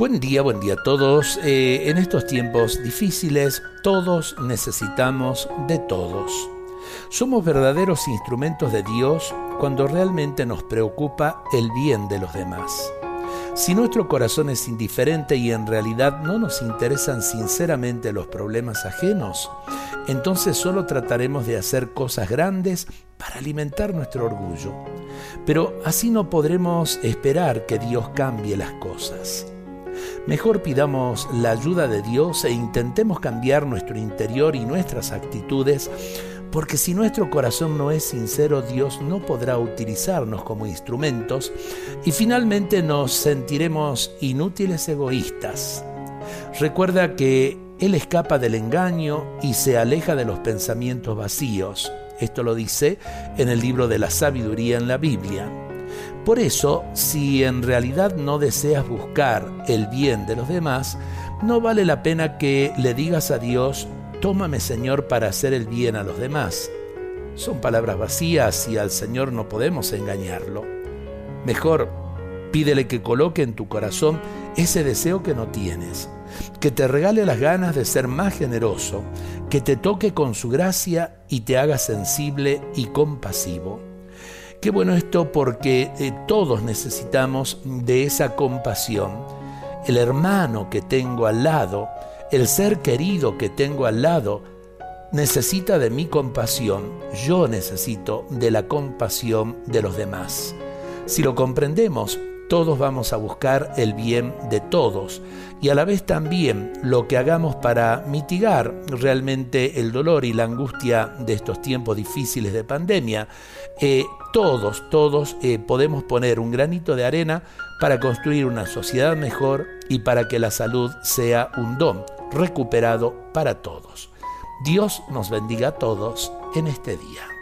Buen día, buen día a todos. Eh, en estos tiempos difíciles todos necesitamos de todos. Somos verdaderos instrumentos de Dios cuando realmente nos preocupa el bien de los demás. Si nuestro corazón es indiferente y en realidad no nos interesan sinceramente los problemas ajenos, entonces solo trataremos de hacer cosas grandes para alimentar nuestro orgullo. Pero así no podremos esperar que Dios cambie las cosas. Mejor pidamos la ayuda de Dios e intentemos cambiar nuestro interior y nuestras actitudes, porque si nuestro corazón no es sincero, Dios no podrá utilizarnos como instrumentos y finalmente nos sentiremos inútiles egoístas. Recuerda que Él escapa del engaño y se aleja de los pensamientos vacíos. Esto lo dice en el libro de la sabiduría en la Biblia. Por eso, si en realidad no deseas buscar el bien de los demás, no vale la pena que le digas a Dios, tómame Señor para hacer el bien a los demás. Son palabras vacías y al Señor no podemos engañarlo. Mejor, pídele que coloque en tu corazón ese deseo que no tienes, que te regale las ganas de ser más generoso, que te toque con su gracia y te haga sensible y compasivo. Qué bueno esto porque eh, todos necesitamos de esa compasión. El hermano que tengo al lado, el ser querido que tengo al lado, necesita de mi compasión. Yo necesito de la compasión de los demás. Si lo comprendemos, todos vamos a buscar el bien de todos y a la vez también lo que hagamos para mitigar realmente el dolor y la angustia de estos tiempos difíciles de pandemia. Eh, todos, todos eh, podemos poner un granito de arena para construir una sociedad mejor y para que la salud sea un don recuperado para todos. Dios nos bendiga a todos en este día.